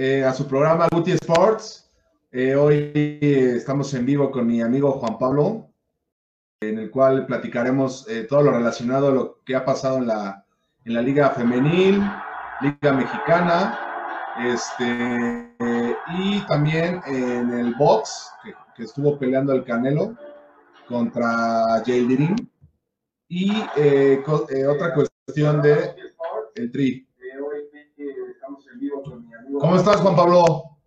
eh, a su programa Guti Sports. Eh, hoy estamos en vivo con mi amigo Juan Pablo, en el cual platicaremos eh, todo lo relacionado a lo que ha pasado en la, en la Liga Femenil, Liga Mexicana, este, y también en el box, que, estuvo peleando el Canelo contra Dirin y otra cuestión de el Tri. ¿Cómo estás, Juan Pablo?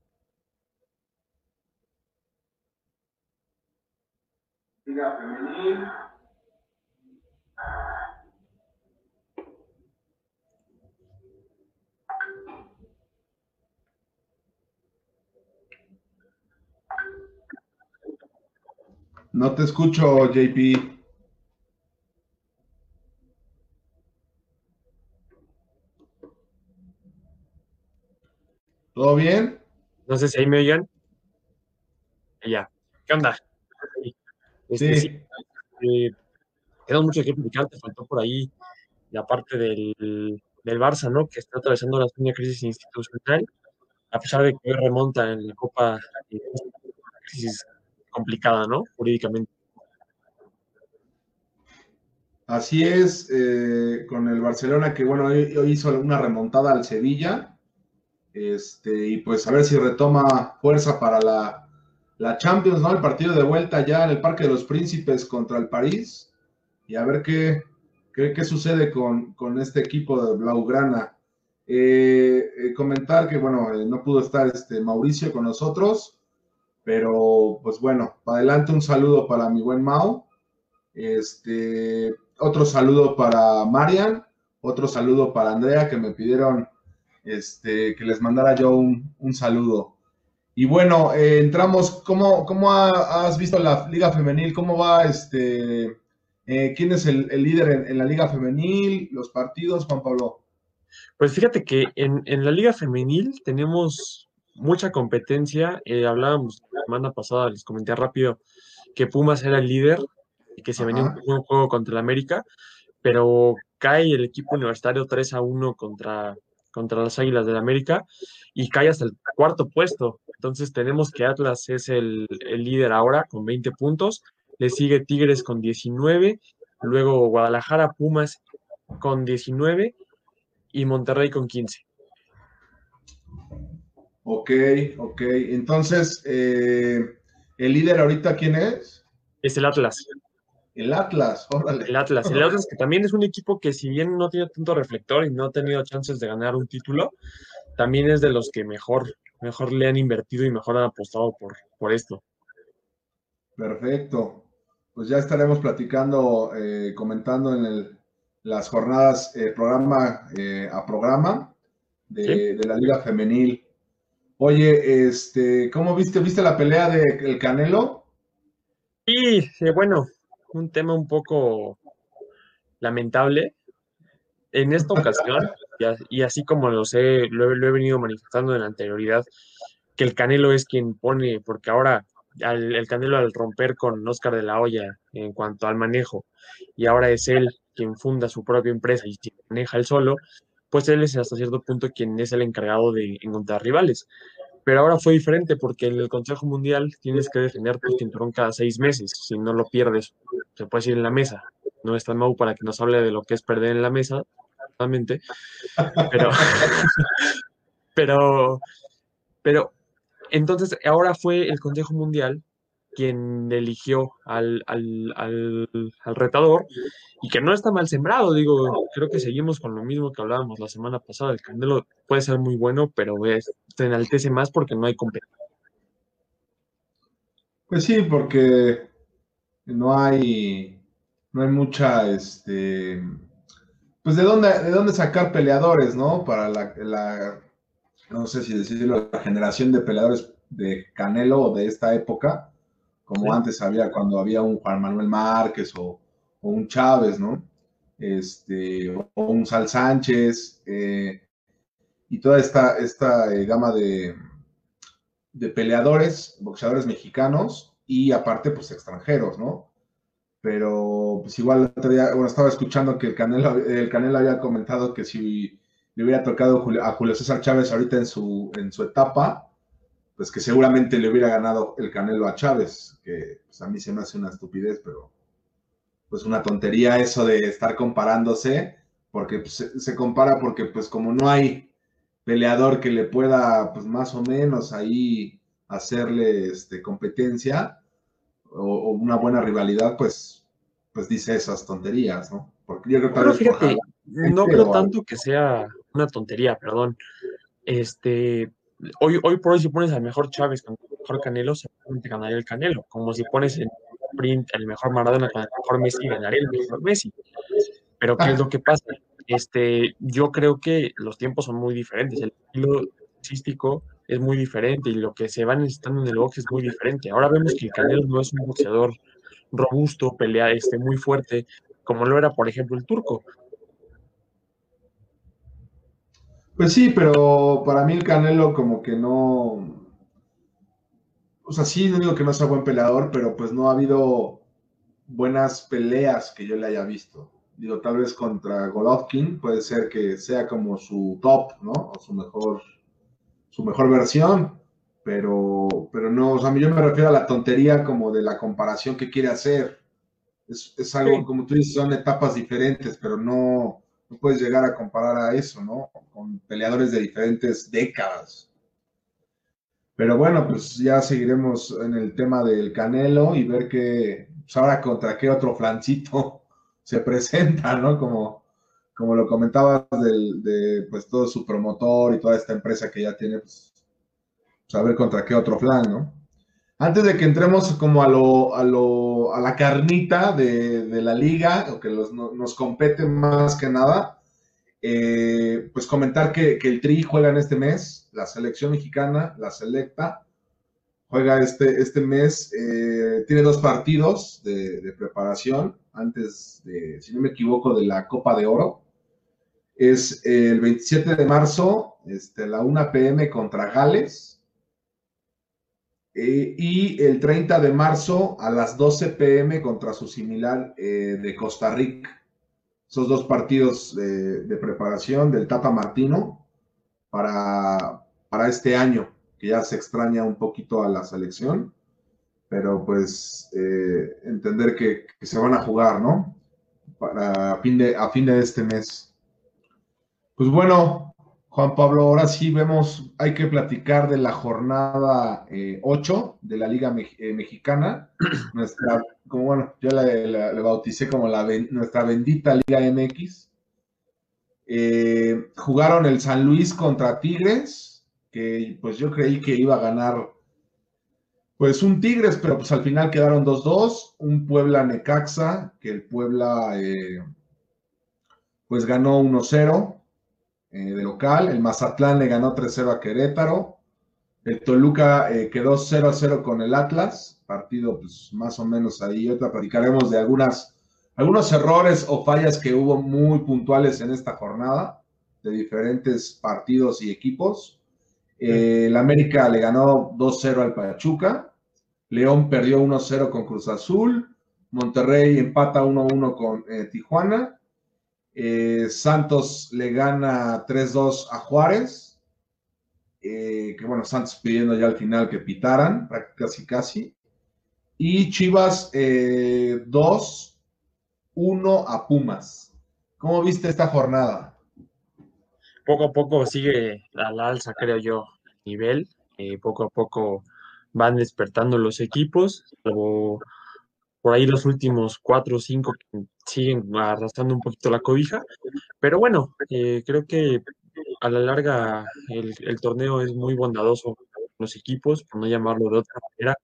No te escucho, JP. ¿Todo bien? No sé si ahí me oigan. Ya. ¿Qué onda? Este, sí. Eh, quedó mucho que explicar, te faltó por ahí la parte del, del Barça, ¿no? Que está atravesando una pequeña crisis institucional, a pesar de que hoy remonta en la Copa, eh, una crisis complicada, ¿no? Jurídicamente. Así es, eh, con el Barcelona que, bueno, hoy hizo una remontada al Sevilla, este, y pues a ver si retoma fuerza para la, la, Champions, ¿no? El partido de vuelta ya en el Parque de los Príncipes contra el París. Y a ver qué, qué, sucede con, este equipo de Blaugrana. Eh, eh, comentar que, bueno, eh, no pudo estar este Mauricio con nosotros, pero pues bueno, para adelante un saludo para mi buen Mau. Este, otro saludo para Marian, otro saludo para Andrea que me pidieron este, que les mandara yo un, saludo. Y bueno, eh, entramos, ¿cómo, cómo has visto la liga femenil? ¿Cómo va este? Eh, ¿Quién es el, líder en, la liga femenil? ¿Los partidos, Juan Pablo? Pues fíjate que en, la liga femenil tenemos mucha competencia. Eh, hablábamos la semana pasada, les comenté rápido, que Pumas era el líder y que se venía un, un, juego contra el América, pero cae el equipo universitario 3 a 1 contra, contra las Águilas del América y cae hasta el cuarto puesto. Entonces tenemos que Atlas es el, líder ahora con 20 puntos, le sigue Tigres con 19, luego Guadalajara, Pumas con 19 y Monterrey con 15. Ok, ok. Entonces, eh, ¿el líder ahorita quién es? Es el Atlas. El Atlas, órale. El Atlas, el Atlas que también es un equipo que si bien no tiene tanto reflector y no ha tenido chances de ganar un título, también es de los que mejor, mejor le han invertido y mejor han apostado por, por esto. Perfecto. Pues ya estaremos platicando, eh, comentando en el, las jornadas eh, programa eh, a programa de, de, la Liga Femenil. Oye, este, ¿cómo viste? ¿Viste la pelea del Canelo? Sí, bueno, un tema un poco lamentable. En esta ocasión, y así como lo sé, lo, he venido manifestando en la anterioridad, que el Canelo es quien pone, porque ahora el Canelo al romper con Oscar de la Hoya en cuanto al manejo, y ahora es él quien funda su propia empresa y quien maneja él solo, pues él es hasta cierto punto quien es el encargado de encontrar rivales. Pero ahora fue diferente porque en el Consejo Mundial tienes que defender tu cinturón cada seis meses. Si no lo pierdes, se puede ir en la mesa. No está Mau para que nos hable de lo que es perder en la mesa, totalmente. Pero, pero, pero, entonces ahora fue el Consejo Mundial quien eligió al, al, al, al, retador y que no está mal sembrado. Digo, creo que seguimos con lo mismo que hablábamos la semana pasada. El Candelo puede ser muy bueno, pero es, se enaltece más porque no hay competencia. Pues sí, porque no hay, no hay mucha, este, pues de dónde, de dónde sacar peleadores, ¿no? Para la, la, no sé si decirlo, la generación de peleadores de Canelo o de esta época como antes había cuando había un Juan Manuel Márquez o, un Chávez, ¿no? Este, o un Sal Sánchez, eh, y toda esta, esta eh, gama de, de peleadores, boxeadores mexicanos y aparte, pues extranjeros, ¿no? Pero, pues igual, bueno, estaba escuchando que el Canelo, el Canelo había comentado que si le hubiera tocado a Julio César Chávez ahorita en su, en su etapa, pues que seguramente le hubiera ganado el Canelo a Chávez, que pues a mí se me hace una estupidez, pero pues una tontería eso de estar comparándose, porque pues, se, compara porque pues como no hay peleador que le pueda pues más o menos ahí hacerle este, competencia o, una buena rivalidad, pues, pues dice esas tonterías, ¿no? Porque yo creo que no creo tanto que sea una tontería, perdón. Este, hoy, hoy por hoy si pones al mejor Chávez con el mejor Canelo, seguramente ganaría el Canelo, como si pones en sprint el mejor Maradona con el mejor Messi, ganaría el mejor Messi. Pero ¿qué es lo que pasa? Este, yo creo que los tiempos son muy diferentes, el estilo artístico es muy diferente y lo que se va necesitando en el box es muy diferente. Ahora vemos que el Canelo no es un boxeador robusto, pelea este, muy fuerte, como lo era, por ejemplo, el turco. Pues sí, pero para mí el Canelo como que no... O sea, sí, no digo que no sea buen peleador, pero pues no ha habido buenas peleas que yo le haya visto. Digo, tal vez contra Golovkin puede ser que sea como su top, ¿no? O su mejor, su mejor versión, pero, pero no, o sea, yo me refiero a la tontería como de la comparación que quiere hacer. Es, es algo, como tú dices, son etapas diferentes, pero no, no puedes llegar a comparar a eso, ¿no? Con peleadores de diferentes décadas. Pero bueno, pues ya seguiremos en el tema del Canelo y ver qué, pues ahora contra qué otro flancito se presenta, ¿no? Como, como lo comentabas de pues todo su promotor y toda esta empresa que ya tiene, pues, pues a ver contra qué otro flan, ¿no? Antes de que entremos como a lo, a lo, a la carnita de, la liga, o que nos compete más que nada, eh, pues comentar que, el Tri juega en este mes, la selección mexicana, la selecta, juega este, este mes, eh, tiene dos partidos de, preparación antes de, si no me equivoco, de la Copa de Oro. Es el 27 de marzo, este, la 1 pm contra Gales eh, y el 30 de marzo a las 12 pm contra su similar eh, de Costa Rica. Esos dos partidos de, preparación del Tata Martino para, para este año, que ya se extraña un poquito a la selección, pero pues eh, entender que, que, se van a jugar, ¿no? Para fin de, a fin de este mes. Pues bueno, Juan Pablo, ahora sí vemos, hay que platicar de la jornada 8 eh, de la Liga eh, Mexicana. Nuestra, como bueno, yo la, bauticé como la, nuestra bendita Liga MX. Eh, jugaron el San Luis contra Tigres, que pues yo creí que iba a ganar pues un Tigres, pero pues al final quedaron 2-2. Un Puebla Necaxa, que el Puebla pues ganó 1-0 eh, de local. El Mazatlán le ganó 3-0 a Querétaro. El Toluca eh, quedó 0-0 con el Atlas. Partido, pues más o menos ahí. Otra platicaremos de algunas, algunos errores o fallas que hubo muy puntuales en esta jornada de diferentes partidos y equipos. Eh, el América le ganó 2-0 al Pachuca. León perdió 1-0 con Cruz Azul. Monterrey empata 1-1 con Tijuana. Eh, Santos le gana 3-2 a Juárez. Eh, que bueno, Santos pidiendo ya al final que pitaran, casi casi. Y Chivas 2-1 eh, a Pumas. ¿Cómo viste esta jornada? Poco a poco sigue a la alza, creo yo, nivel. poco a poco van despertando los equipos. Por ahí los últimos cuatro o cinco siguen arrastrando un poquito la cobija, pero bueno, eh, creo que a la larga el, torneo es muy bondadoso los equipos, por no llamarlo de otra manera,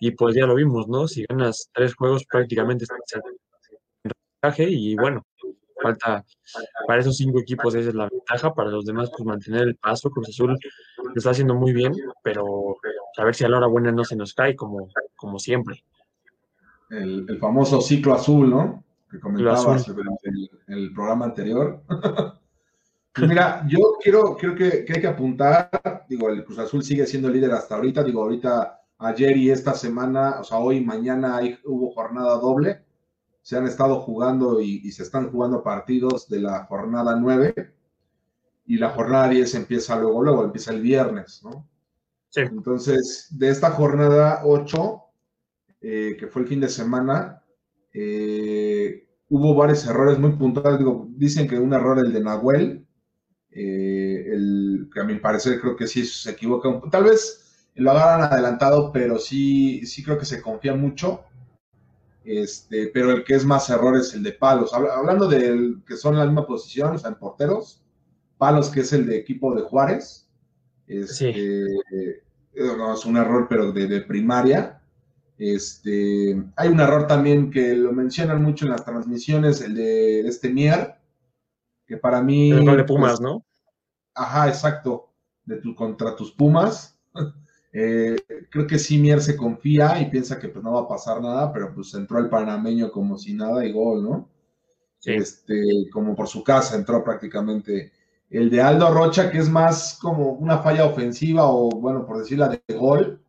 y pues ya lo vimos, ¿no? Si ganas tres juegos prácticamente estás en y bueno, falta para esos cinco equipos esa es la ventaja, para los demás pues mantener el paso, Cruz Azul lo está haciendo muy bien, pero a ver si a la hora buena no se nos cae como, como siempre el, famoso ciclo azul, ¿no? Que comentabas en el, programa anterior. Pues mira, yo quiero, creo que, hay que apuntar, digo, el Cruz Azul sigue siendo líder hasta ahorita, digo, ahorita, ayer y esta semana, o sea, hoy y mañana hubo jornada doble, se han estado jugando y, se están jugando partidos de la jornada 9. y la jornada 10 empieza luego, luego, empieza el viernes, ¿no? Sí. Entonces, de esta jornada 8, eh, que fue el fin de semana, eh, hubo varios errores muy puntuales. Digo, dicen que un error el de Nahuel, eh, el, que a mi parecer creo que sí se equivoca. Tal vez lo agarran adelantado, pero sí, sí creo que se confía mucho. Este, pero el que es más error es el de Palos. Hablando del que son la misma posición, o sea, en porteros, Palos, que es el de equipo de Juárez. Este, no, es un error, pero de, primaria. Este, hay un error también que lo mencionan mucho en las transmisiones, el de este Mier, que para mí... El de Pumas, pues, ¿no? Ajá, exacto, de tu, contra tus Pumas. Eh, creo que sí Mier se confía y piensa que pues no va a pasar nada, pero pues entró el panameño como si nada y gol, ¿no? Este, como por su casa entró prácticamente. El de Aldo Rocha, que es más como una falla ofensiva o, bueno, por decirla de gol,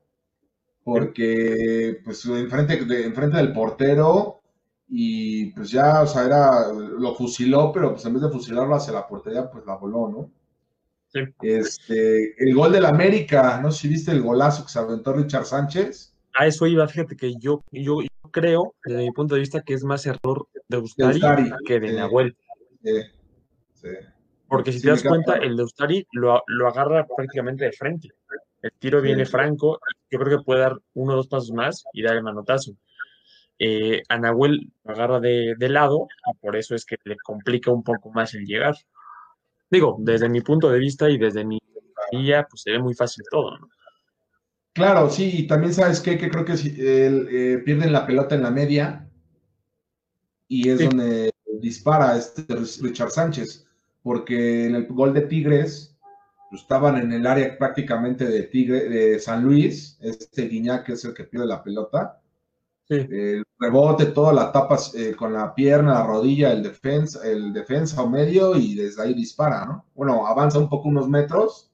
porque pues enfrente, enfrente del portero y pues ya, o sea, era, lo fusiló, pero pues en vez de fusilarlo hacia la portería, pues la voló, ¿no? Sí. Este, el gol del América, no sé si viste el golazo que se aventó Richard Sánchez. A eso iba, fíjate que yo, yo, creo, desde mi punto de vista, que es más error de Ustari, que de Nahuel. Sí, sí. Porque si te das cuenta, el de Ustari lo, lo agarra prácticamente de frente. El tiro viene franco, yo creo que puede dar uno o dos pasos más y dar el manotazo. Eh, a Nahuel agarra de, lado y por eso es que le complica un poco más el llegar. Digo, desde mi punto de vista y desde mi guía, pues se ve muy fácil todo, ¿no? Claro, sí, y también sabes qué? que creo que si, eh, pierden la pelota en la media y es donde dispara este Richard Sánchez, porque en el gol de Tigres estaban en el área prácticamente de Tigre, de San Luis, este Guiñac es el que pierde la pelota. El rebote, toda la tapa eh, con la pierna, la rodilla, el defensa, el defensa o medio, y desde ahí dispara, ¿no? Bueno, avanza un poco unos metros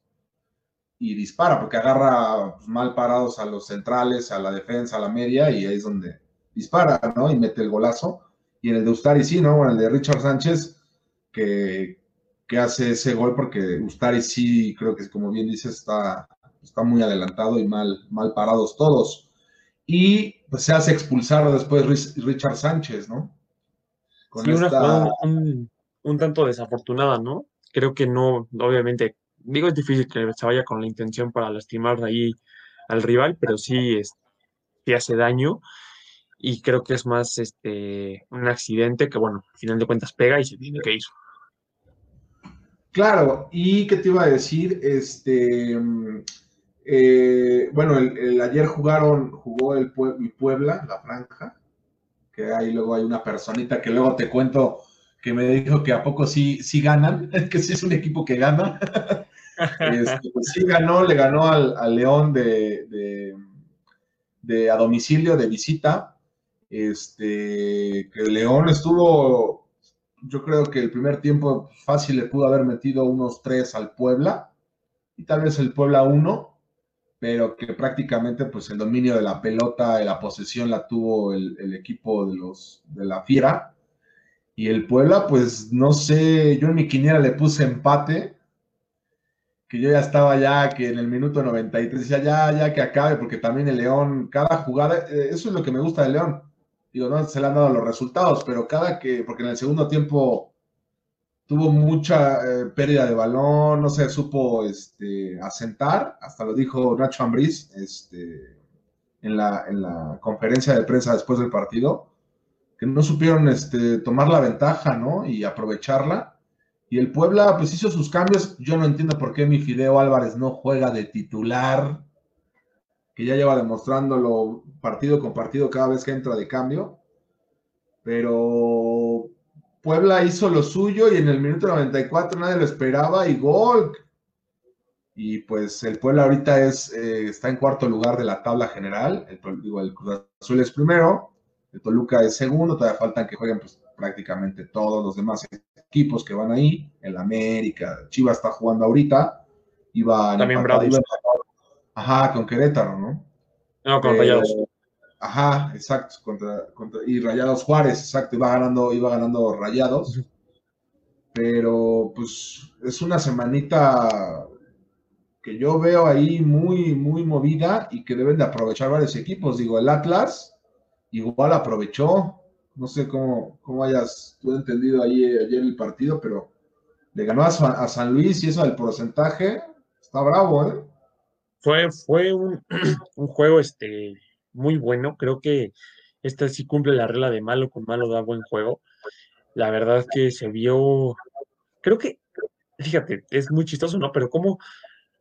y dispara, porque agarra pues, mal parados a los centrales, a la defensa, a la media, y ahí es donde dispara, ¿no? Y mete el golazo. Y en el de Ustari sí, ¿no? Bueno, el de Richard Sánchez, que, que hace ese gol porque Ustari sí, creo que como bien dice, está, está muy adelantado y mal, mal parados todos. Y pues se hace expulsar después Richard Sánchez, ¿no? sí, una jugada un, tanto desafortunada, ¿no? Creo que no, obviamente, digo, es difícil que se vaya con la intención para lastimar de ahí al rival, pero sí, es, sí hace daño y creo que es más este un accidente que, bueno, al final de cuentas pega y se tiene que ir. Claro, y qué te iba a decir, este, eh, bueno, el, ayer jugaron, jugó el, Puebla, la franja, que ahí luego hay una personita que luego te cuento que me dijo que a poco sí, sí ganan, que sí es un equipo que gana. Este, pues sí ganó, le ganó al, León de, de, a domicilio, de visita. Este, que León estuvo yo creo que el primer tiempo fácil le pudo haber metido unos tres al Puebla y tal vez el Puebla uno, pero que prácticamente pues el dominio de la pelota y la posesión la tuvo el, equipo de los de la Fiera. Y el Puebla pues no sé, yo en mi quiniela le puse empate que yo ya estaba ya que en el minuto 93 decía ya, ya que acabe, porque también el León, cada jugada, eh, eso es lo que me gusta del León, digo, no se le han dado los resultados, pero cada que, porque en el segundo tiempo tuvo mucha eh, pérdida de balón, no se supo este, asentar, hasta lo dijo Nacho Ambriz este, en, la, en la conferencia de prensa después del partido, que no supieron este, tomar la ventaja, ¿no? Y aprovecharla. Y el Puebla, pues hizo sus cambios. Yo no entiendo por qué mi Fideo Álvarez no juega de titular que ya lleva demostrándolo partido con partido cada vez que entra de cambio. Pero Puebla hizo lo suyo y en el minuto 94 nadie lo esperaba y gol. Y pues el Puebla ahorita es, eh, está en cuarto lugar de la tabla general. El, digo, el Cruz Azul es primero, el Toluca es segundo, todavía faltan que jueguen pues, prácticamente todos los demás equipos que van ahí. El América, Chivas está jugando ahorita. Iba También Ajá, con Querétaro, ¿no? No, con Rayados. Ajá, exacto, contra, y Rayados Juárez, exacto, iba ganando, iba ganando Rayados. pero pues es una semanita que yo veo ahí muy, muy movida y que deben de aprovechar varios equipos. Digo, el Atlas igual aprovechó, no sé cómo, cómo hayas tú entendido ahí ayer el partido, pero le ganó a, San Luis y eso del porcentaje está bravo, ¿eh? Fue, fue un, un, juego este, muy bueno, creo que este sí cumple la regla de malo con malo da buen juego. La verdad que se vio, creo que, fíjate, es muy chistoso, ¿no? Pero como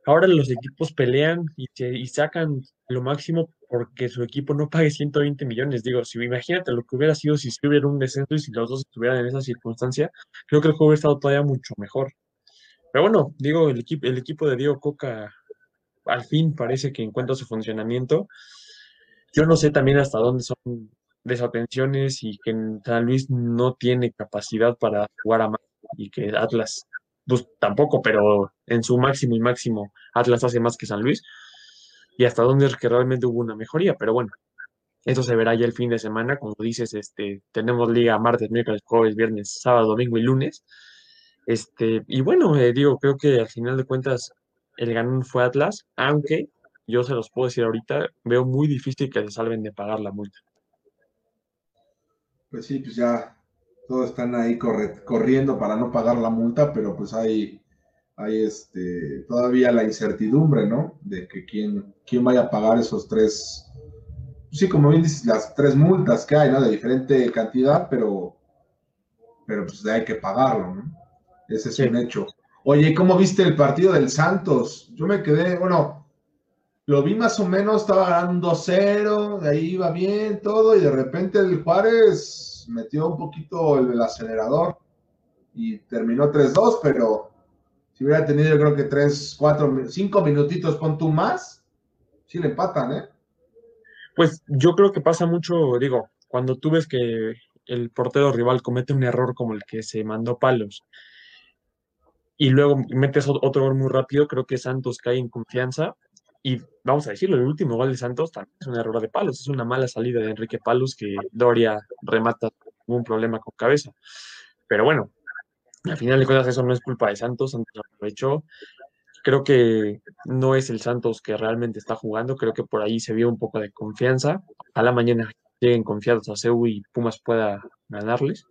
ahora los equipos pelean y, y sacan lo máximo porque su equipo no pague 120 millones. Digo, si imagínate lo que hubiera sido si hubiera un descenso y si los dos estuvieran en esa circunstancia, creo que el juego hubiera estado todavía mucho mejor. Pero bueno, digo, el equipo, el equipo de Diego Coca al fin parece que encuentra su funcionamiento. Yo no sé también hasta dónde son desatenciones y que San Luis no tiene capacidad para jugar a más y que Atlas pues tampoco, pero en su máximo y máximo Atlas hace más que San Luis y hasta dónde es que realmente hubo una mejoría, pero bueno, eso se verá ya el fin de semana, como dices, este, tenemos liga martes, miércoles, jueves, viernes, sábado, domingo y lunes. Este, y bueno, eh, digo, creo que al final de cuentas el ganón fue Atlas, aunque yo se los puedo decir ahorita, veo muy difícil que se salven de pagar la multa. Pues sí, pues ya todos están ahí corriendo para no pagar la multa, pero pues hay, hay este, todavía la incertidumbre, ¿no? De que quién, quién vaya a pagar esos tres, sí, como bien dices, las tres multas que hay, ¿no? De diferente cantidad, pero, pero pues hay que pagarlo, ¿no? Ese es un hecho. Oye, ¿cómo viste el partido del Santos? Yo me quedé, bueno, lo vi más o menos, estaba ganando 2-0, de ahí iba bien todo, y de repente el Juárez metió un poquito el, acelerador y terminó 3-2, pero si hubiera tenido yo creo que 3, 4, 5 minutitos, con tú más, sí le empatan, ¿eh? Pues yo creo que pasa mucho, digo, cuando tú ves que el portero rival comete un error como el que se mandó palos y luego metes otro gol muy rápido, creo que Santos cae en confianza. Y vamos a decirlo, el último gol de Santos también es un error de palos, es una mala salida de Enrique Palos que Doria remata un problema con cabeza. Pero bueno, al final de cuentas eso no es culpa de Santos, Santos aprovechó. Creo que no es el Santos que realmente está jugando, creo que por ahí se vio un poco de confianza. A la mañana lleguen confiados a CEU y Pumas pueda ganarles.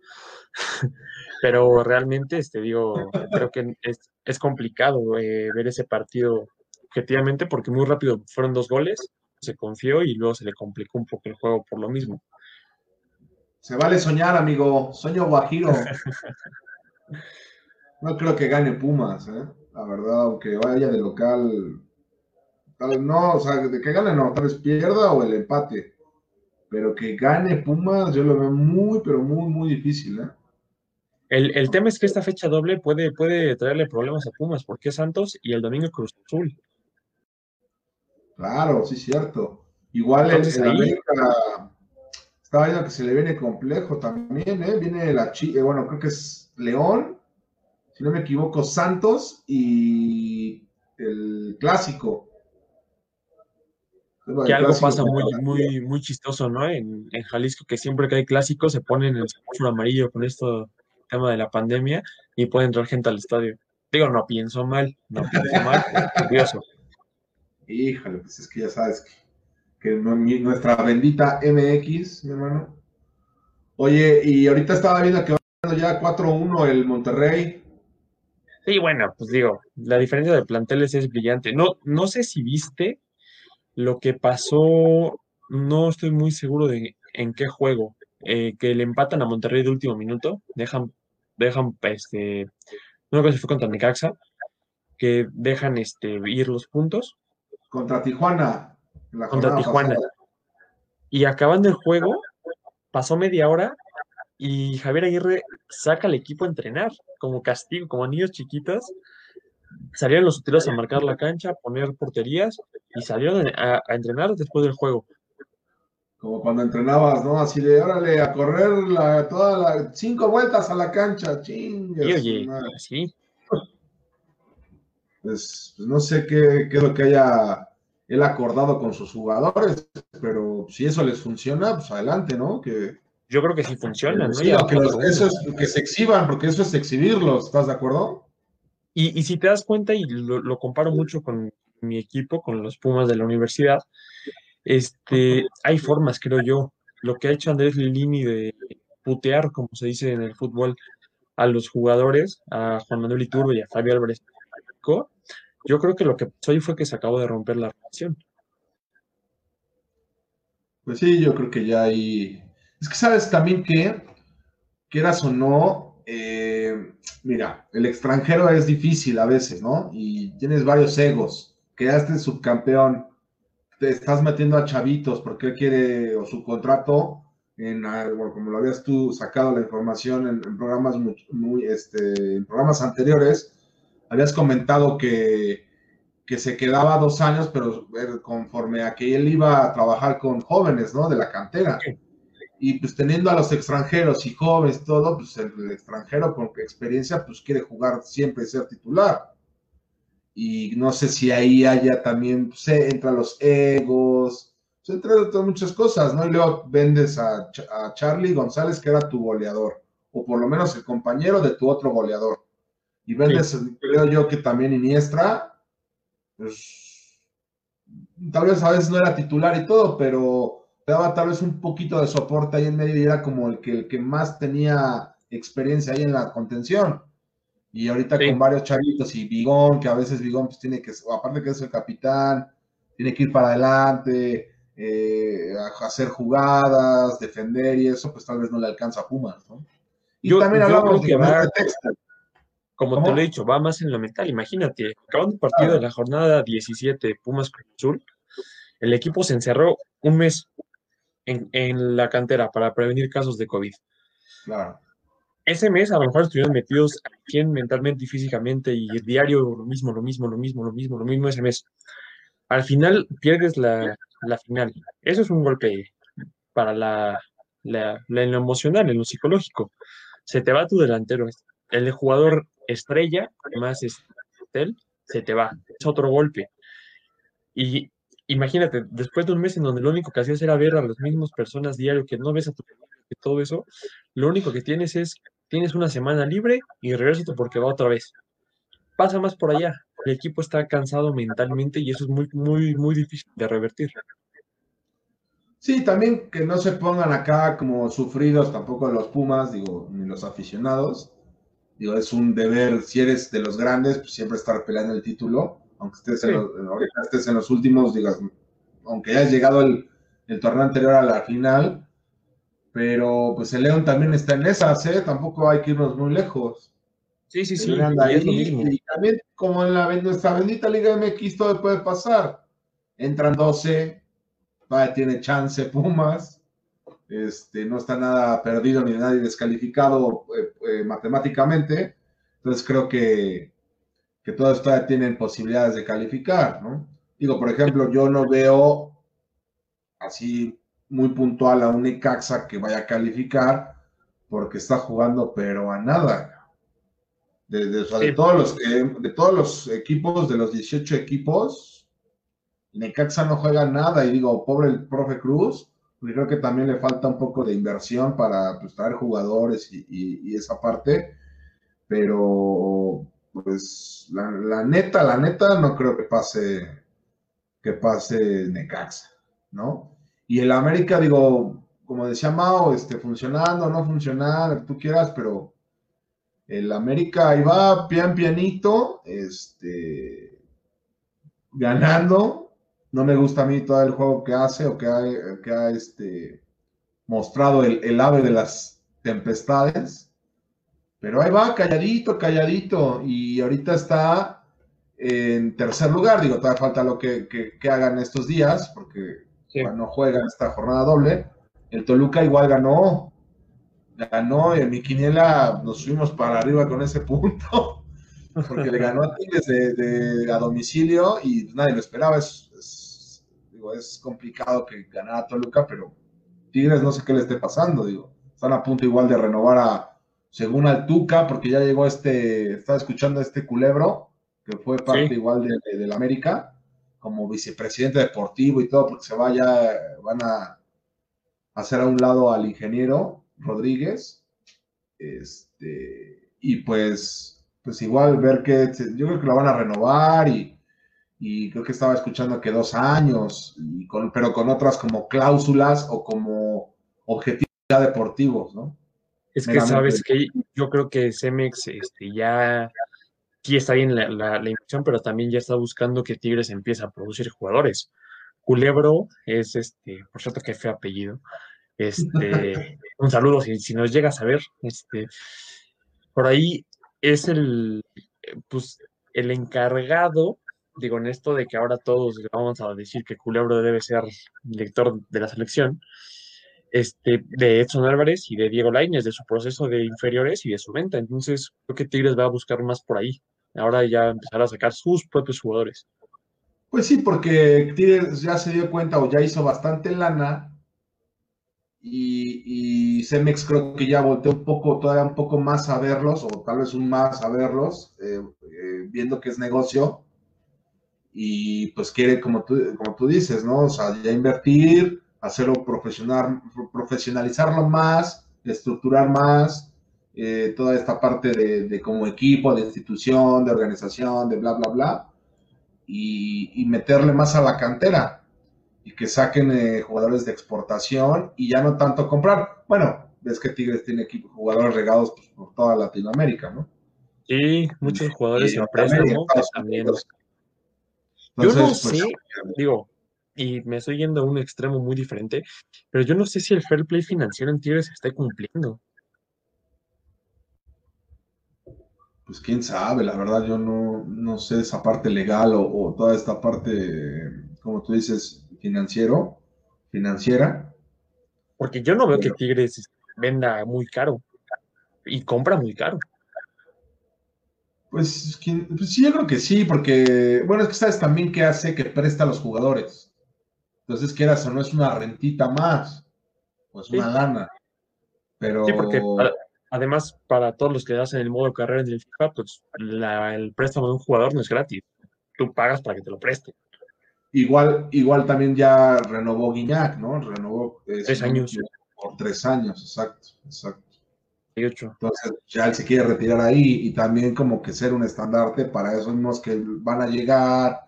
Pero realmente, este, digo, creo que es, complicado eh, ver ese partido objetivamente porque muy rápido fueron dos goles, se confió y luego se le complicó un poco el juego por lo mismo. Se vale soñar, amigo. Sueño guajiro. no creo que gane Pumas, ¿eh? La verdad, aunque vaya de local. Tal vez no, o sea, de que gane no, tal vez pierda o el empate. Pero que gane Pumas, yo lo veo muy, pero muy, muy difícil, ¿eh? El, tema es que esta fecha doble puede, puede traerle problemas a Pumas, porque es Santos y el domingo Cruz Azul. Claro, sí, cierto. Igual en, América estaba viendo que se le viene complejo también, ¿eh? Viene la Chi, eh, bueno, creo que es León, si no me equivoco, Santos y el clásico. Que algo pasa muy, muy, muy chistoso, ¿no? En, en, Jalisco, que siempre que hay clásicos se ponen el semáforo amarillo con esto tema de la pandemia y puede entrar gente al estadio. Digo, no pienso mal, no pienso mal, curioso. Híjole, pues es que ya sabes que, nuestra bendita MX, mi hermano. Oye, y ahorita estaba viendo que va ya 4-1 el Monterrey. Sí, bueno, pues digo, la diferencia de planteles es brillante. No, no sé si viste lo que pasó, no estoy muy seguro de en qué juego, eh, que le empatan a Monterrey de último minuto, dejan dejan, este, no creo si fue contra Necaxa, que dejan este, ir los puntos. Contra Tijuana. contra Tijuana. Y acabando el juego, pasó media hora y Javier Aguirre saca al equipo a entrenar como castigo, como niños chiquitos. Salieron los utileros a marcar la cancha, a poner porterías y salieron a entrenar después del juego como cuando entrenabas, ¿no? Así de, órale, a correr la, todas las cinco vueltas a la cancha, chingas. oye, sí. Pues, pues, no sé qué, qué, es lo que haya él acordado con sus jugadores, pero si eso les funciona, pues adelante, ¿no? Que... yo creo que sí funciona, ¿no? Sí, que eso es que se exhiban, porque eso es exhibirlos, ¿estás de acuerdo? Y, y si te das cuenta, y lo, comparo mucho con mi equipo, con los Pumas de la universidad, este, hay formas, creo yo. Lo que ha hecho Andrés Lilini de putear, como se dice en el fútbol, a los jugadores, a Juan Manuel Iturbe y a Fabio Álvarez, yo creo que lo que pasó ahí fue que se acabó de romper la relación. Pues sí, yo creo que ya hay. Es que sabes también que, quieras o no, eh, mira, el extranjero es difícil a veces, ¿no? Y tienes varios egos. Quedaste subcampeón, te estás metiendo a chavitos porque él quiere, o su contrato, en, como lo habías tú sacado la información en, programas este, en programas anteriores, habías comentado que que se quedaba dos años, pero conforme a que él iba a trabajar con jóvenes, ¿no? De la cantera. Y pues teniendo a los extranjeros y jóvenes, todo, pues el, extranjero con experiencia, pues quiere jugar siempre y ser titular. Y no sé si ahí haya también, pues, eh, entra los egos, pues, entra muchas cosas, ¿no? Y luego vendes a, a Charlie González, que era tu goleador, o por lo menos el compañero de tu otro goleador. Y vendes, creo yo que también Iniestra, pues, tal vez a veces no era titular y todo, pero daba tal vez un poquito de soporte ahí en medio y era como el que, el que más tenía experiencia ahí en la contención. Y ahorita con varios chavitos y Bigón, que a veces Bigón pues tiene que, aparte que es el capitán, tiene que ir para adelante, eh, hacer jugadas, defender y eso, pues tal vez no le alcanza a Pumas, ¿no? Y también hablamos de, de texto como te lo he dicho, va más en lo mental. Imagínate, acabando el partido de la jornada 17 Pumas Cruz Azul, el equipo se encerró un mes en, la cantera para prevenir casos de COVID. Claro. Ese mes a lo mejor estuvieron metidos aquí mentalmente y físicamente y diario lo mismo, lo mismo, lo mismo, lo mismo, lo mismo ese mes. Al final pierdes la, final. Eso es un golpe para la, la, en lo emocional, en lo psicológico. Se te va tu delantero. El jugador estrella, además es se te va. Es otro golpe. Y imagínate, después de un mes en donde lo único que hacías era ver a las mismas personas diario, que no ves a tu que todo eso, lo único que tienes es, tienes una semana libre y regresas porque va otra vez. Pasa más por allá. El equipo está cansado mentalmente y eso es muy, muy, muy difícil de revertir. Sí, también que no se pongan acá como sufridos tampoco los Pumas, digo, ni los aficionados, Digo, es un deber, si eres de los grandes, pues siempre estar peleando el título, aunque estés, en, los, estés en los últimos, digas, aunque hayas llegado el, torneo anterior a la final, pero pues el León también está en esas, ¿eh? Tampoco hay que irnos muy lejos. Sí, sí, sí. Y, también, como en la, nuestra bendita Liga MX, todo puede pasar. Entran 12, vaya, tiene chance Pumas. Este, no está nada perdido ni nadie descalificado eh, eh, matemáticamente. Entonces creo que, que todos todavía tienen posibilidades de calificar, ¿no? Digo, por ejemplo, yo no veo así muy puntual a un Icaxa que vaya a calificar porque está jugando pero a nada. De, todos los, de todos los equipos, de los 18 equipos, Necaxa no juega nada y digo, pobre el profe Cruz, creo que también le falta un poco de inversión para pues, traer jugadores y, esa parte, pero pues la, neta, la neta no creo que pase que pase Necaxa, ¿no? Y el América, digo, como decía Mao, este, funcionando, no funcionar, tú quieras, pero el América ahí va, pian pianito, este, ganando, no me gusta a mí todo el juego que hace o que ha, que ha este, mostrado el, ave de las tempestades. Pero ahí va, calladito, calladito. Y ahorita está en tercer lugar. Digo, todavía falta lo que, hagan estos días, porque no juegan esta jornada doble. El Toluca igual ganó. Ganó y en mi quiniela nos subimos para arriba con ese punto. Porque le ganó a Tigres de, a domicilio y nadie lo esperaba. Es, es complicado que ganara Toluca, pero Tigres no sé qué le esté pasando, digo. Están a punto igual de renovar a, según al Tuca, porque ya llegó este, estaba escuchando a este culebro, que fue parte igual de, del América, como vicepresidente deportivo y todo, porque se vaya, van a hacer a un lado al ingeniero, Rodríguez. Este, y pues, pues igual ver que yo creo que lo van a renovar y, y creo que estaba escuchando que dos años, y con, pero con otras como cláusulas o como objetivos deportivos, ¿no? Es que sabes que yo creo que Cemex este, ya sí está bien la, la, inversión, pero también ya está buscando que Tigres empiece a producir jugadores. Culebro es este, por cierto, que fue apellido. Este, un saludo si, si, nos llegas a ver. Este, por ahí es el, pues, el encargado, digo, en esto de que ahora todos vamos a decir que Culebro debe ser director de la selección, este, de Edson Álvarez y de Diego Lainez, de su proceso de inferiores y de su venta. Entonces, creo que Tigres va a buscar más por ahí. Ahora ya empezar a sacar sus propios jugadores. Pues sí, porque Tigres ya se dio cuenta o ya hizo bastante lana y, y Cemex creo que ya volteó un poco, todavía un poco más a verlos, o tal vez un más a verlos, eh, eh, viendo que es negocio. Y pues quiere, como tú, como tú dices, ¿no? O sea, ya invertir, hacerlo profesional, profesionalizarlo más, estructurar más, eh, toda esta parte de, como equipo, de institución, de organización, de bla, bla, bla, y, meterle más a la cantera y que saquen eh, jugadores de exportación y ya no tanto comprar. Bueno, ves que Tigres tiene equipo, jugadores regados pues, por toda Latinoamérica, ¿no? Sí, muchos jugadores en préstamo también. Yo no pues, sé, digo, y me estoy yendo a un extremo muy diferente, pero yo no sé si el fair play financiero en Tigres está cumpliendo. Pues quién sabe, la verdad yo no, no sé esa parte legal o, toda esta parte, como tú dices, financiero, financiera. Porque yo no veo que Tigres venda muy caro y compra muy caro. Pues, pues, sí, yo creo que sí, porque, bueno, es que sabes también qué hace que presta a los jugadores. Entonces, quieras o no, es una rentita más, pues una lana. Pero... Sí, porque además, para todos los que hacen el modo carrera en el FIFA, pues el préstamo de un jugador no es gratis. Tú pagas para que te lo preste. Igual, igual también ya renovó Guiñac, ¿no? Renovó eh, tres años. Por tres años, exacto, exacto. Entonces ya él se quiere retirar ahí y también como que ser un estandarte para esos mismos que van a llegar,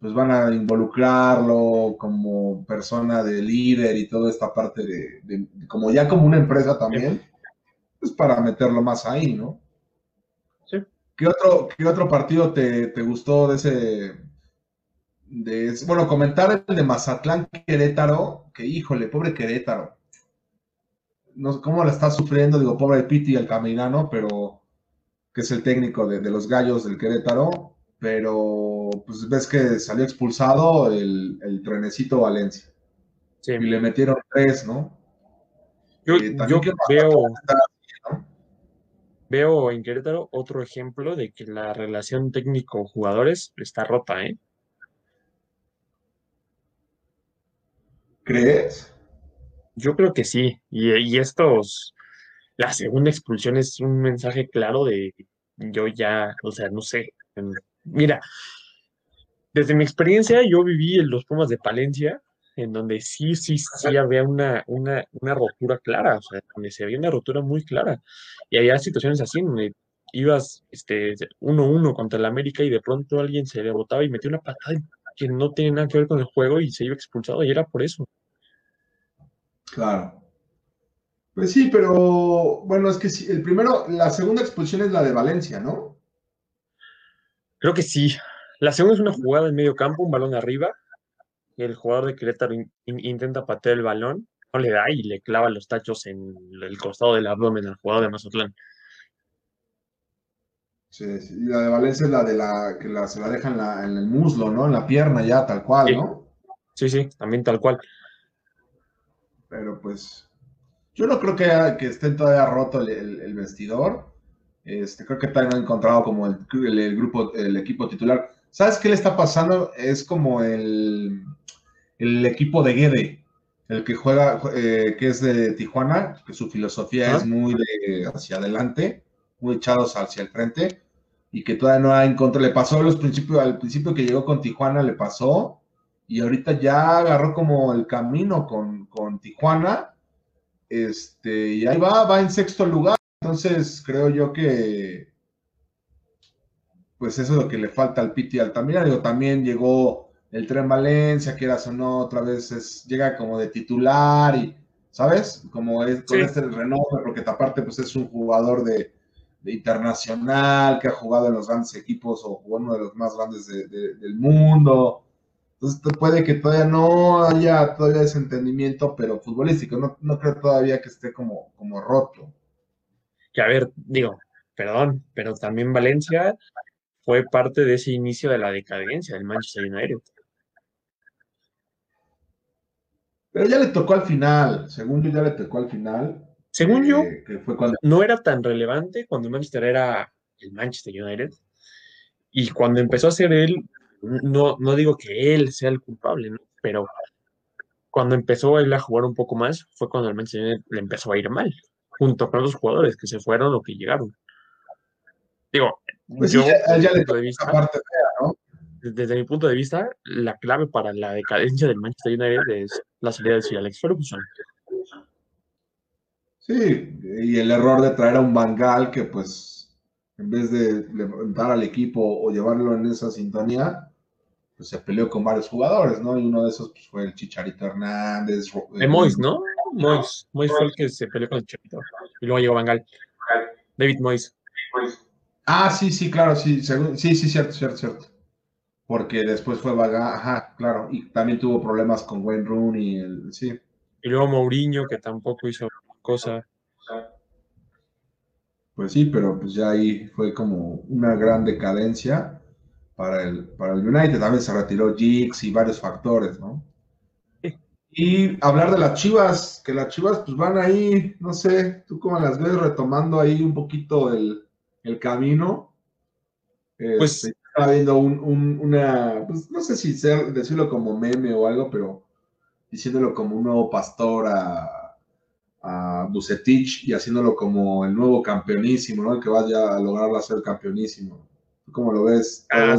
pues van a involucrarlo como persona de líder y toda esta parte de, como ya como una empresa también, pues para meterlo más ahí, ¿no? Sí. ¿Qué otro, qué otro partido te, gustó de ese, de bueno, comentar el de Mazatlán Querétaro, que híjole, pobre Querétaro. No sé cómo la está sufriendo, digo, pobre Piti el caminano, pero que es el técnico de, de los gallos del Querétaro, pero pues ves que salió expulsado el, trenecito Valencia. Sí. Y le metieron tres, ¿no? Yo, eh, veo, veo en Querétaro otro ejemplo de que la relación técnico-jugadores está rota, ¿eh? ¿Crees? Yo creo que sí. Y, y estos, la segunda expulsión es un mensaje claro de yo ya, o sea, no sé, Mira, desde mi experiencia, yo viví en los Pumas de Palencia, en donde sí, sí, sí había una, una, una rotura clara, o sea, donde se había una rotura muy clara. Y había situaciones así, donde ibas este, 1-1 contra el América y de pronto alguien se le botaba y metió una patada que no tiene nada que ver con el juego y se iba expulsado y era por eso. Claro. Pues sí, pero bueno, es que sí, el primero, la segunda expulsión es la de Valencia, ¿no? Creo que sí. La segunda es una jugada en medio campo, un balón arriba. El jugador de Querétaro intenta patear el balón, no le da y le clava los tachos en el costado del abdomen al jugador de Mazatlán. Sí, y la de Valencia es la de la que se la deja en, el muslo, ¿no? En la pierna ya, tal cual, ¿no? Sí, sí, también tal cual. Pero pues, yo no creo que, que esté todavía roto el vestidor. Este, creo que también ha encontrado como el, grupo, el equipo titular. ¿Sabes qué le está pasando? Es como el, el equipo de Guede, el que juega, eh, que es de Tijuana, que su filosofía es muy de hacia adelante, muy echados hacia el frente, y que todavía no ha encontrado, le pasó los principios, al principio que llegó con Tijuana, le pasó, y ahorita ya agarró como el camino con, con Tijuana, Este, y ahí va, va en sexto lugar. Entonces, creo yo que pues eso es lo que le falta al Piti Altamira. Digo, también llegó el Tren Valencia, que era o no, otra vez es, llega como de titular y, ¿sabes? Como es con este renombre, porque aparte pues es un jugador de, internacional, que ha jugado en los grandes equipos o uno de los más grandes del mundo. Entonces puede que todavía no haya todavía ese entendimiento, pero futbolístico, no, no creo todavía que esté como, como roto. Que a ver, digo, perdón, pero también Valencia fue parte de ese inicio de la decadencia del Manchester United. Pero ya le tocó al final, según yo ya le tocó al final. Según yo, eh, no era tan relevante cuando Manchester era el Manchester United. Y cuando empezó a ser él, no, no digo que él sea el culpable, pero cuando empezó él a jugar un poco más, fue cuando el Manchester United le empezó a ir mal, junto con los jugadores que se fueron o que llegaron. Digo, pues yo, desde mi punto de vista, la clave para la decadencia del Manchester United es la salida de Sir Alex Ferguson. Sí, y el error de traer a un Bangal que pues en vez de levantar al equipo o llevarlo en esa sintonía, pues se peleó con varios jugadores, ¿no? Y uno de esos pues, fue el Chicharito Hernández. De eh, Mois, ¿no? Mois. Mois fue el que se peleó con el Chicharito. Y luego llegó Bangal. David Mois. Ah, sí, sí, claro, sí, sí, sí, cierto, cierto, cierto. Porque después fue Vaga, ajá, claro, y también tuvo problemas con Wayne Rooney, el, sí. Y luego Mourinho, que tampoco hizo cosa. Pues sí, pero pues ya ahí fue como una gran decadencia para el, para el United. También se retiró Giggs y varios factores, ¿no? Y hablar de las Chivas, que las Chivas pues van ahí, no sé, tú cómo las ves retomando ahí un poquito el, el camino. Pues este, estaba viendo un, una, pues, no sé si decirlo como meme o algo, pero diciéndolo como un nuevo pastor a, a Bucetich y haciéndolo como el nuevo campeonísimo, ¿no? El que vaya a lograr ser campeonísimo. ¿Cómo lo ves? Ah,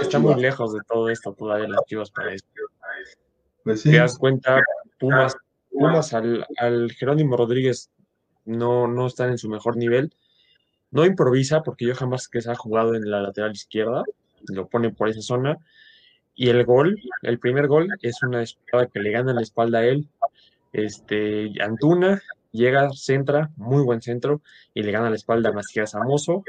está muy lejos de todo esto todavía las chivas para eso. Pues sí. Te das cuenta, Pumas, Pumas al, al Jerónimo Rodríguez no, no están en su mejor nivel no improvisa porque yo jamás que se ha jugado en la lateral izquierda, lo pone por esa zona. Y el gol, el primer gol, es una espada que le gana la espalda a él. Este, Antuna llega, centra, muy buen centro, y le gana la espalda a Macías Amoso,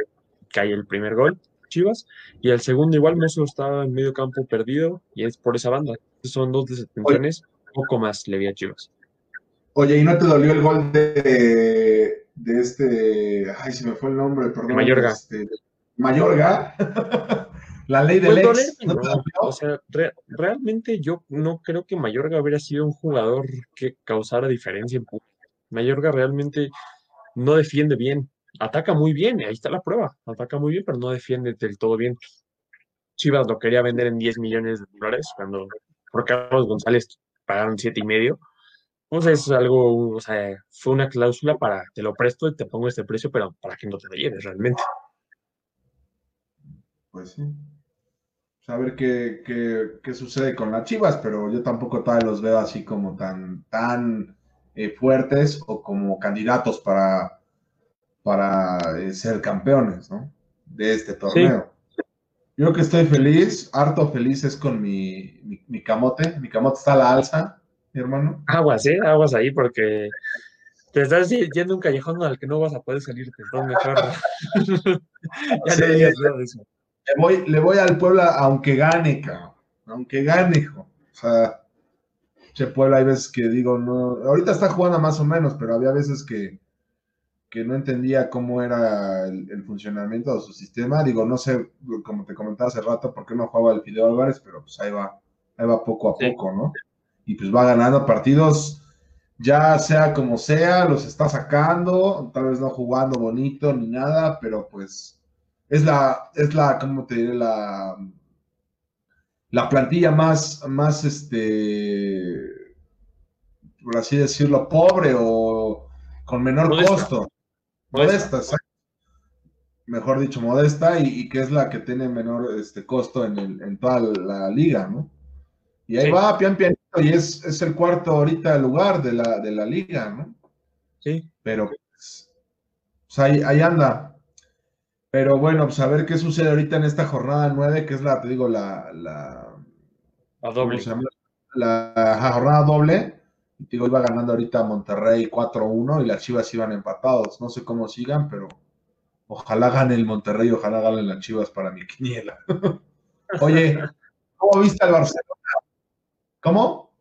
cae el primer gol, Chivas, y el segundo igual Mozo estaba en medio campo perdido, y es por esa banda. Son dos desatenciones, poco más le vi a Chivas. Oye, ¿y no te dolió el gol de de este, ay, se me fue el nombre, perdón. Mayorga. Este, Mayorga. la ley del pues ex. o sea, realmente yo no creo que Mayorga hubiera sido un jugador que causara diferencia en Mayorga realmente no defiende bien. Ataca muy bien, ahí está la prueba. Ataca muy bien, pero no defiende del todo bien. Chivas lo quería vender en 10 millones de dólares cuando por Carlos González pagaron siete y medio. O sea, es algo, o sea, fue una cláusula para te lo presto y te pongo este precio, pero para que no te lo lleves realmente. Pues sí. Saber qué, qué, qué, sucede con las Chivas, pero yo tampoco todavía los veo así como tan, tan eh, fuertes o como candidatos para, para eh, ser campeones, ¿no? De este torneo. Yo que estoy feliz, harto feliz es con mi, mi, mi camote. Mi camote está a la alza hermano. Aguas, ¿eh? Aguas ahí porque te estás yendo un callejón al que no vas a poder salir, entonces mejor. ya no digas nada de eso. Le voy, le voy al Puebla aunque gane, cabrón. Aunque gane, hijo. O sea, che Puebla hay veces que digo, no. Ahorita está jugando más o menos, pero había veces que, que no entendía cómo era el, funcionamiento de su sistema. Digo, no sé, como te comentaba hace rato, por qué no jugaba el Fideo Álvarez, pero pues ahí va, ahí va poco a poco, ¿no? Y pues va ganando partidos, ya sea como sea, los está sacando, tal vez no jugando bonito ni nada, pero pues es la, es la, ¿cómo te diré? La, la plantilla más, más, este, por así decirlo, pobre o con menor costo. Modesta, mejor dicho, modesta, y, que es la que tiene menor este, costo en, el, en toda la liga, ¿no? Y ahí va, pian pianito, y es, es, el cuarto ahorita lugar de la, de la liga, ¿no? Sí. Pero pues, pues, ahí, ahí anda. Pero bueno, pues a ver qué sucede ahorita en esta jornada 9, que es la, te digo, la, la, A doble. La, jornada doble. Digo, iba ganando ahorita Monterrey 4-1 y las Chivas iban empatados. No sé cómo sigan, pero ojalá gane el Monterrey, ojalá gane las Chivas para mi quiniela. Oye, ¿cómo viste al Barcelona? ¿Cómo?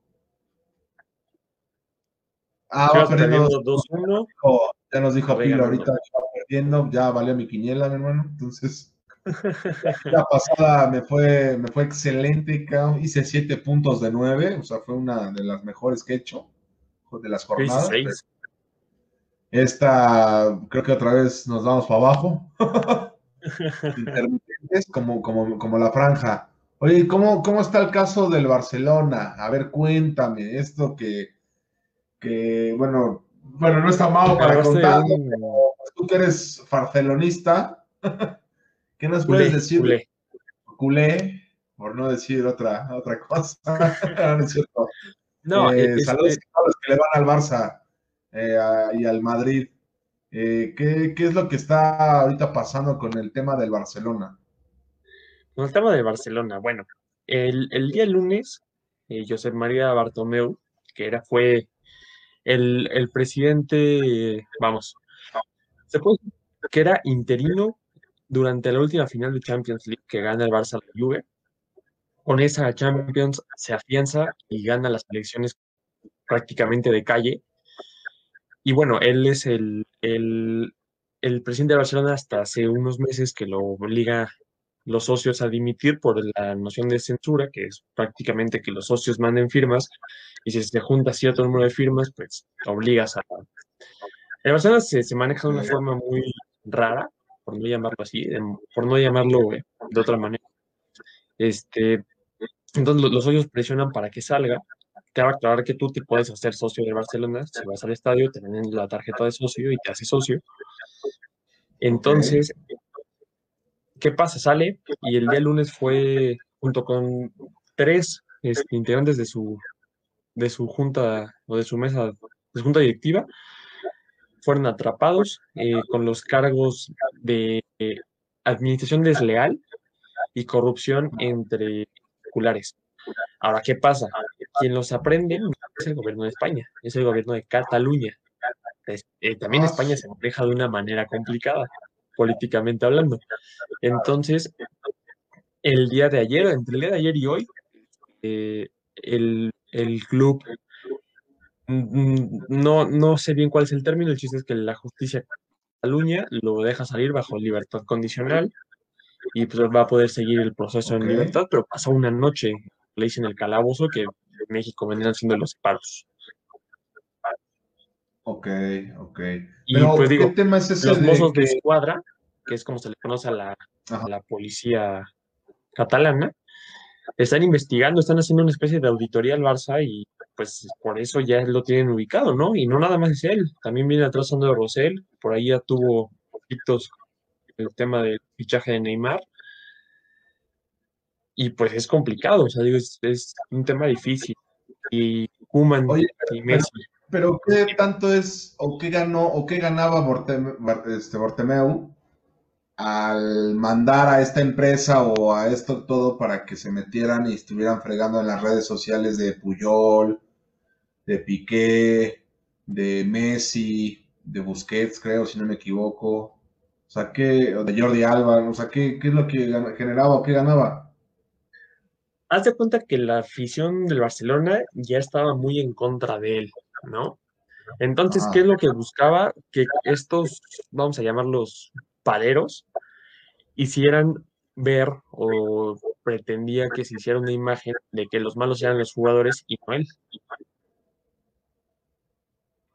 Ah, va perdiendo perdiendo 2-1. dijo- ya nos dijo Pilo ahorita que va perdiendo, ya valió mi quiniela, mi hermano. Entonces, la pasada me fue, me fue excelente, hice siete puntos de nueve, o sea, fue una de las mejores que he hecho de las jornadas. 6 Esta, creo que otra vez nos vamos para abajo. Intermitentes, como, como, como la franja. Oye, ¿cómo, ¿cómo está el caso del Barcelona? A ver, cuéntame, esto que, que bueno, bueno, no está malo para contar. Tú que eres farcelonista, ¿qué nos puedes decir? culé. Culé, por no decir otra, otra cosa. No, no es cierto. No, Eh, este, saludos a todos los que le van al Barça eh, a- y al Madrid. Eh, ¿qué, qué es lo que está ahorita pasando con el tema del Barcelona? El tema de Barcelona. Bueno, el, día lunes, eh, María Bartomeu, que era, fue el, el presidente, vamos, se puede que era interino durante la última final de Champions League que gana el Barça la Juve. Con esa Champions se afianza y gana las elecciones prácticamente de calle. Y bueno, él es el, el, el presidente de Barcelona hasta hace unos meses que lo obliga los socios a dimitir por la noción de censura, que es prácticamente que los socios manden firmas, y si se junta cierto número de firmas, pues obligas a... El Barcelona se, se maneja de una forma muy rara, por no llamarlo así, de- por no llamarlo eh, de otra manera. Este, entonces lo- los socios presionan para que salga. A aclarar que tú te puedes hacer socio de Barcelona, si vas al estadio, te dan la tarjeta de socio y te haces socio. Entonces, ¿qué pasa? Sale y el día lunes fue junto con tres este, integrantes de su, de su junta o de su mesa, de su junta directiva, fueron atrapados eh, con los cargos de eh, administración desleal y corrupción entre particulares. Ahora, ¿qué pasa? Quien los aprende es el gobierno de España, es el gobierno de Cataluña. Es- eh, también España se maneja de una manera complicada, políticamente hablando. Entonces, el día de ayer, entre el día de ayer y hoy, eh, el, el club, mm, no, no sé bien cuál es el término, el chiste es que la justicia de Cataluña lo deja salir bajo libertad condicional y pues va a poder seguir el proceso en libertad, pero pasó una noche, le dicen el calabozo, que en México vendrían siendo los paros. Ok, ok. Y Pero, pues digo, ¿qué tema es ese los de mozos de escuadra, que es como se le conoce a la, a Ajá. la policía catalana, están investigando, están haciendo una especie de auditoría al Barça y pues por eso ya lo tienen ubicado, ¿no? Y no nada más es él, también viene atrás Sandro Rosell, por ahí ya tuvo conflictos el tema del fichaje de Neymar. Y pues es complicado, o sea, digo, es, es un tema difícil. Y Oye, y Messi, Pero ¿qué tanto es o qué ganó o qué ganaba Bortem- este, Bortemeu al mandar a esta empresa o a esto todo para que se metieran y estuvieran fregando en las redes sociales de Puyol, de Piqué, de Messi, de Busquets, creo, si no me equivoco? O sea, ¿qué, o de Jordi Alba, o sea, ¿qué, qué es lo que generaba o qué ganaba? haz de cuenta que la afición del Barcelona ya estaba muy en contra de él, ¿no? Entonces, Ah. ¿qué es lo que buscaba? Que estos, vamos a llamarlos paleros, hicieran ver o pretendía que se hiciera una imagen de que los malos eran los jugadores y no él.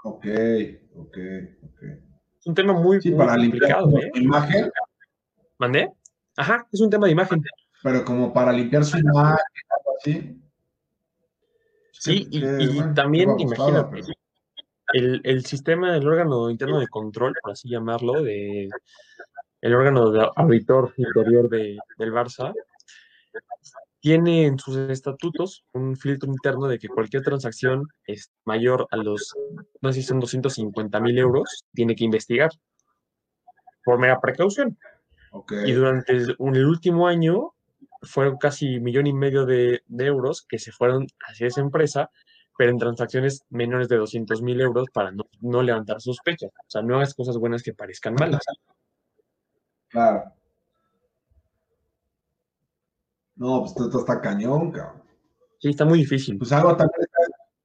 Ok, ok, ok. Es un tema muy, Sí, muy para limpiar complicado, su ¿eh? imagen, ¿Mandé? Ajá, es un tema de imagen. pero como para limpiar su imagen, algo así. Sí, y, Qué- y bueno, qué también, imagínate, pero- el, el sistema del órgano interno de control, por así llamarlo, de el órgano de auditor interior de, del Barça, tiene en sus estatutos un filtro interno de que cualquier transacción es mayor a los, no sé si son 250 mil euros, tiene que investigar por mera precaución. Y durante el, último año fueron casi millón y medio de, euros que se fueron hacia esa empresa, pero en transacciones menores de 200 mil euros para no, no levantar sospechas. O sea, no hagas cosas buenas que parezcan malas. Claro. No, pues esto está cañón, cabrón. Sí, está muy difícil. Pues algo también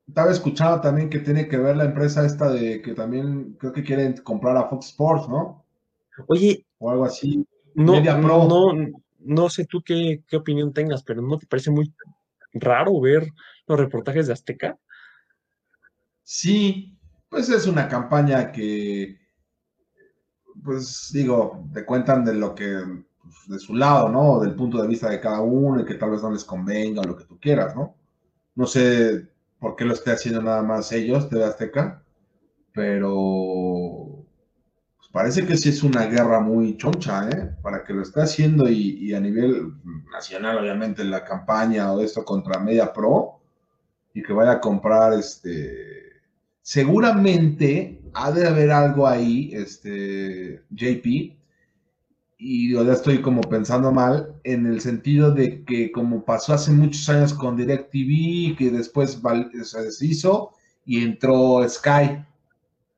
estaba escuchando también que tiene que ver la empresa esta de que también creo que quieren comprar a Fox Sports, ¿no? Oye. O algo así. No, no, no sé tú qué, qué opinión tengas, pero ¿no te parece muy raro ver los reportajes de Azteca? Sí, pues es una campaña que, pues digo, te cuentan de lo que pues, de su lado, ¿no? Del punto de vista de cada uno y que tal vez no les convenga o lo que tú quieras, ¿no? No sé por qué lo esté haciendo nada más ellos, de Azteca, pero parece que sí es una guerra muy choncha, ¿eh? Para que lo esté haciendo y, a nivel nacional, obviamente, la campaña o esto contra Media Pro y que vaya a comprar este. Seguramente ha de haber algo ahí, este, JP, y yo ya estoy como pensando mal en el sentido de que como pasó hace muchos años con DirecTV, que después se deshizo y entró Sky,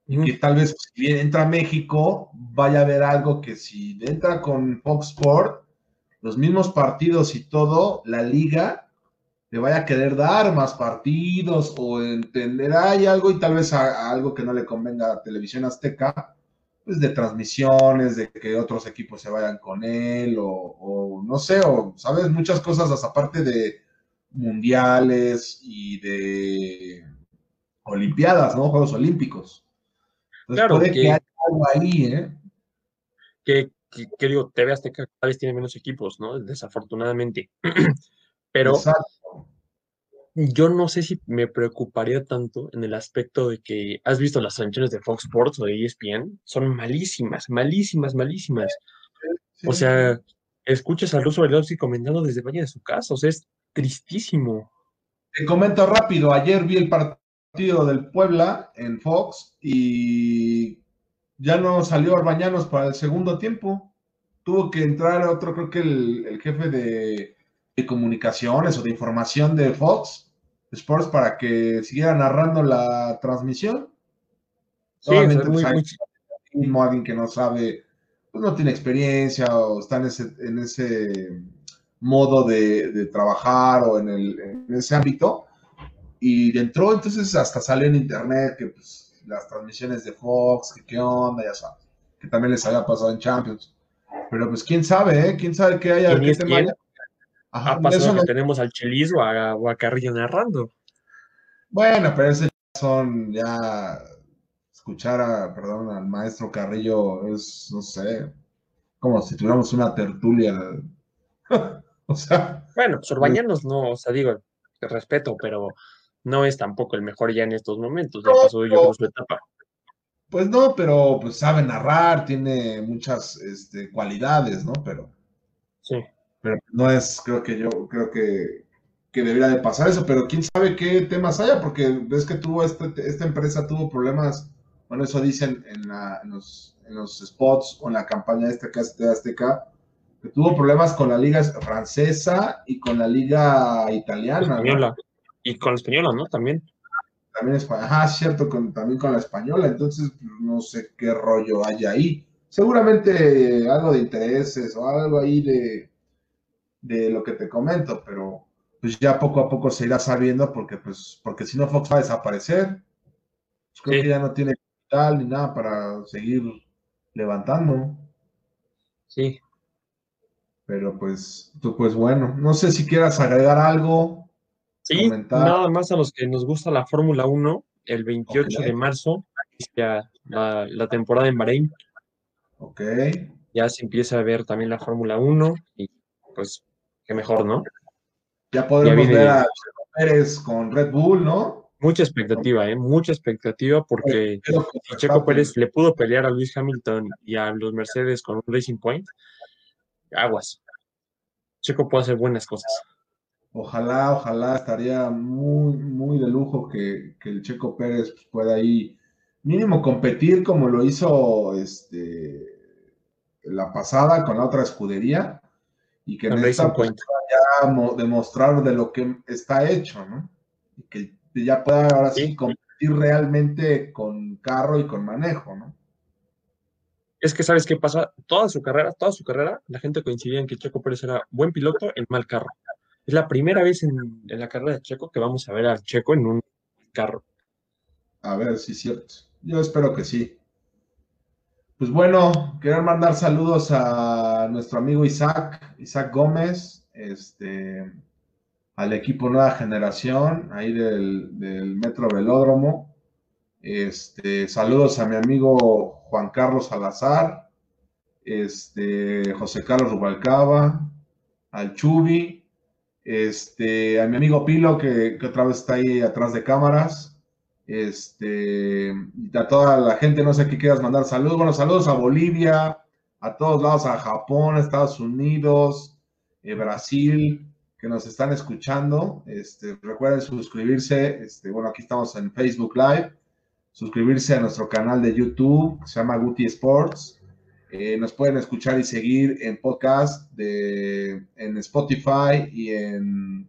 que tal vez si bien entra a México, vaya a haber algo que si entra con Fox Sport, los mismos partidos y todo, la liga le vaya a querer dar más partidos o entender, hay algo y tal vez algo que no le convenga a Televisión Azteca, pues, de transmisiones, de que otros equipos se vayan con él, o, no sé, o sabes, muchas cosas aparte de mundiales y de olimpiadas, ¿no? Juegos Olímpicos. Claro, que, hay algo ahí, ¿eh? Que, que, digo, TV Azteca cada vez tiene menos equipos, ¿no? Desafortunadamente. Pero yo no sé si me preocuparía tanto en el aspecto de que has visto las transmisiones de Fox Sports o de ESPN, son malísimas, malísimas, malísimas. O sea, escuchas a Russo Velowski comentando desde Valle de su casa, o sea, es tristísimo. Te comento rápido, ayer vi el partido del Puebla en Fox y ya no salió Arbañanos para el segundo tiempo. Tuvo que entrar otro, creo que el, jefe de, de comunicaciones o de información de Fox, Sports para que siguiera narrando la transmisión. Sí, Solamente muy, muy... alguien que no sabe, pues no tiene experiencia o está en ese, en ese modo de, trabajar o en, el, en, ese ámbito. Y entró, entonces hasta salió en internet que pues, las transmisiones de Fox, que qué onda, ya sabes, que también les había pasado en Champions. Pero pues quién sabe, ¿eh? ¿Quién sabe qué haya? ¿Quién es ha pasado que tenemos al Chelis o a, Carrillo narrando. Bueno, pero ese son ya escuchar a, perdón, al maestro Carrillo es, no sé, como si tuviéramos una tertulia. o sea. Bueno, pues no, o sea, digo, respeto, pero no es tampoco el mejor ya en estos momentos. Ya pasó yo creo su etapa. Pues no, pero pues sabe narrar, tiene muchas este, cualidades, ¿no? Pero. Sí pero no es, creo que yo, creo que, debería de pasar eso, pero quién sabe qué temas haya, porque ves que tuvo este, esta empresa tuvo problemas, bueno, eso dicen en, los, spots o en la campaña esta que hace Azteca, que tuvo problemas con la liga francesa y con la liga italiana. Española. Y con la española, ¿no? También. También española. Ah, cierto, con, también con la española. Entonces, pues, no sé qué rollo hay ahí. Seguramente algo de intereses o algo ahí de, de lo que te comento, pero pues ya poco a poco se irá sabiendo porque pues porque si no Fox va a desaparecer. Pues, creo que ya no tiene capital ni nada para seguir levantando. Sí. Pero pues tú pues bueno, no sé si quieras agregar algo. Sí, nada más a los que nos gusta la Fórmula 1, el 28 de marzo ya la, la temporada en Bahrein. Ok. Ya se empieza a ver también la Fórmula 1 y pues qué mejor, ¿no? Ya podemos ver a Pérez con Red Bull, ¿no? Mucha expectativa, ¿eh? Mucha expectativa porque si Checo Pérez le pudo pelear a Luis Hamilton y a los Mercedes con un Racing Point, aguas. Checo puede hacer buenas cosas. Ojalá, ojalá estaría muy, muy de lujo que, el Checo Pérez pueda ahí mínimo competir como lo hizo este, la pasada con la otra escudería y que en esta pues, ya demostrar de lo que está hecho, ¿no? Y que ya pueda ahora sí competir realmente con carro y con manejo, ¿no? Es que sabes qué pasa, toda su carrera, toda su carrera, la gente coincidía en que Checo Pérez era buen piloto en mal carro. Es la primera vez en, la carrera de Checo que vamos a ver a Checo en un carro. A ver es cierto. Yo espero que sí. Pues bueno, quiero mandar saludos a nuestro amigo Isaac, Isaac Gómez, este, al equipo Nueva Generación, ahí del, Metro Velódromo. Este, saludos a mi amigo Juan Carlos Salazar, este, José Carlos Rubalcaba, al Chubi, este, a mi amigo Pilo, que, otra vez está ahí atrás de cámaras. Este, a toda la gente, no sé qué quieras mandar saludos. Bueno, saludos a Bolivia, a todos lados, a Japón, Estados Unidos, eh, Brasil, que nos están escuchando. Este, recuerden suscribirse. Este, bueno, aquí estamos en Facebook Live. Suscribirse a nuestro canal de YouTube, que se llama Guti Sports. Eh, nos pueden escuchar y seguir en podcast de, en Spotify y en,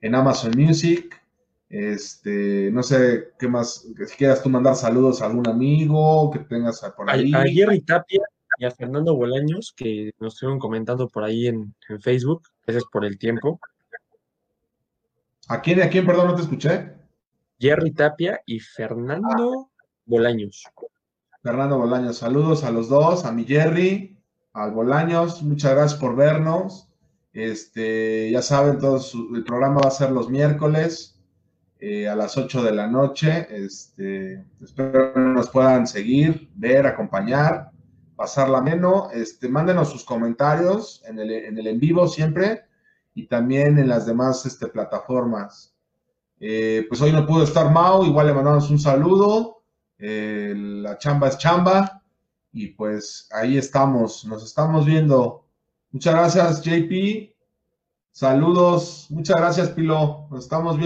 en Amazon Music. Este, no sé qué más, si quieras tú mandar saludos a algún amigo que tengas por ahí. A, Jerry Tapia y a Fernando Bolaños, que nos estuvieron comentando por ahí en, Facebook. Gracias por el tiempo. ¿A quién, a quién, perdón, no te escuché? Jerry Tapia y Fernando Bolaños. Fernando Bolaños, saludos a los dos, a mi Jerry, al Bolaños, muchas gracias por vernos. Este, ya saben, todo el programa va a ser los miércoles eh, a las 8 de la noche. Este, espero que nos puedan seguir, ver, acompañar, pasarla menos. Este, mándenos sus comentarios en el, en vivo siempre y también en las demás este, plataformas. Eh, pues hoy no pudo estar Mao, igual le mandamos un saludo la chamba es chamba y pues ahí estamos, nos estamos viendo. Muchas gracias JP, saludos, muchas gracias Pilo, nos estamos viendo.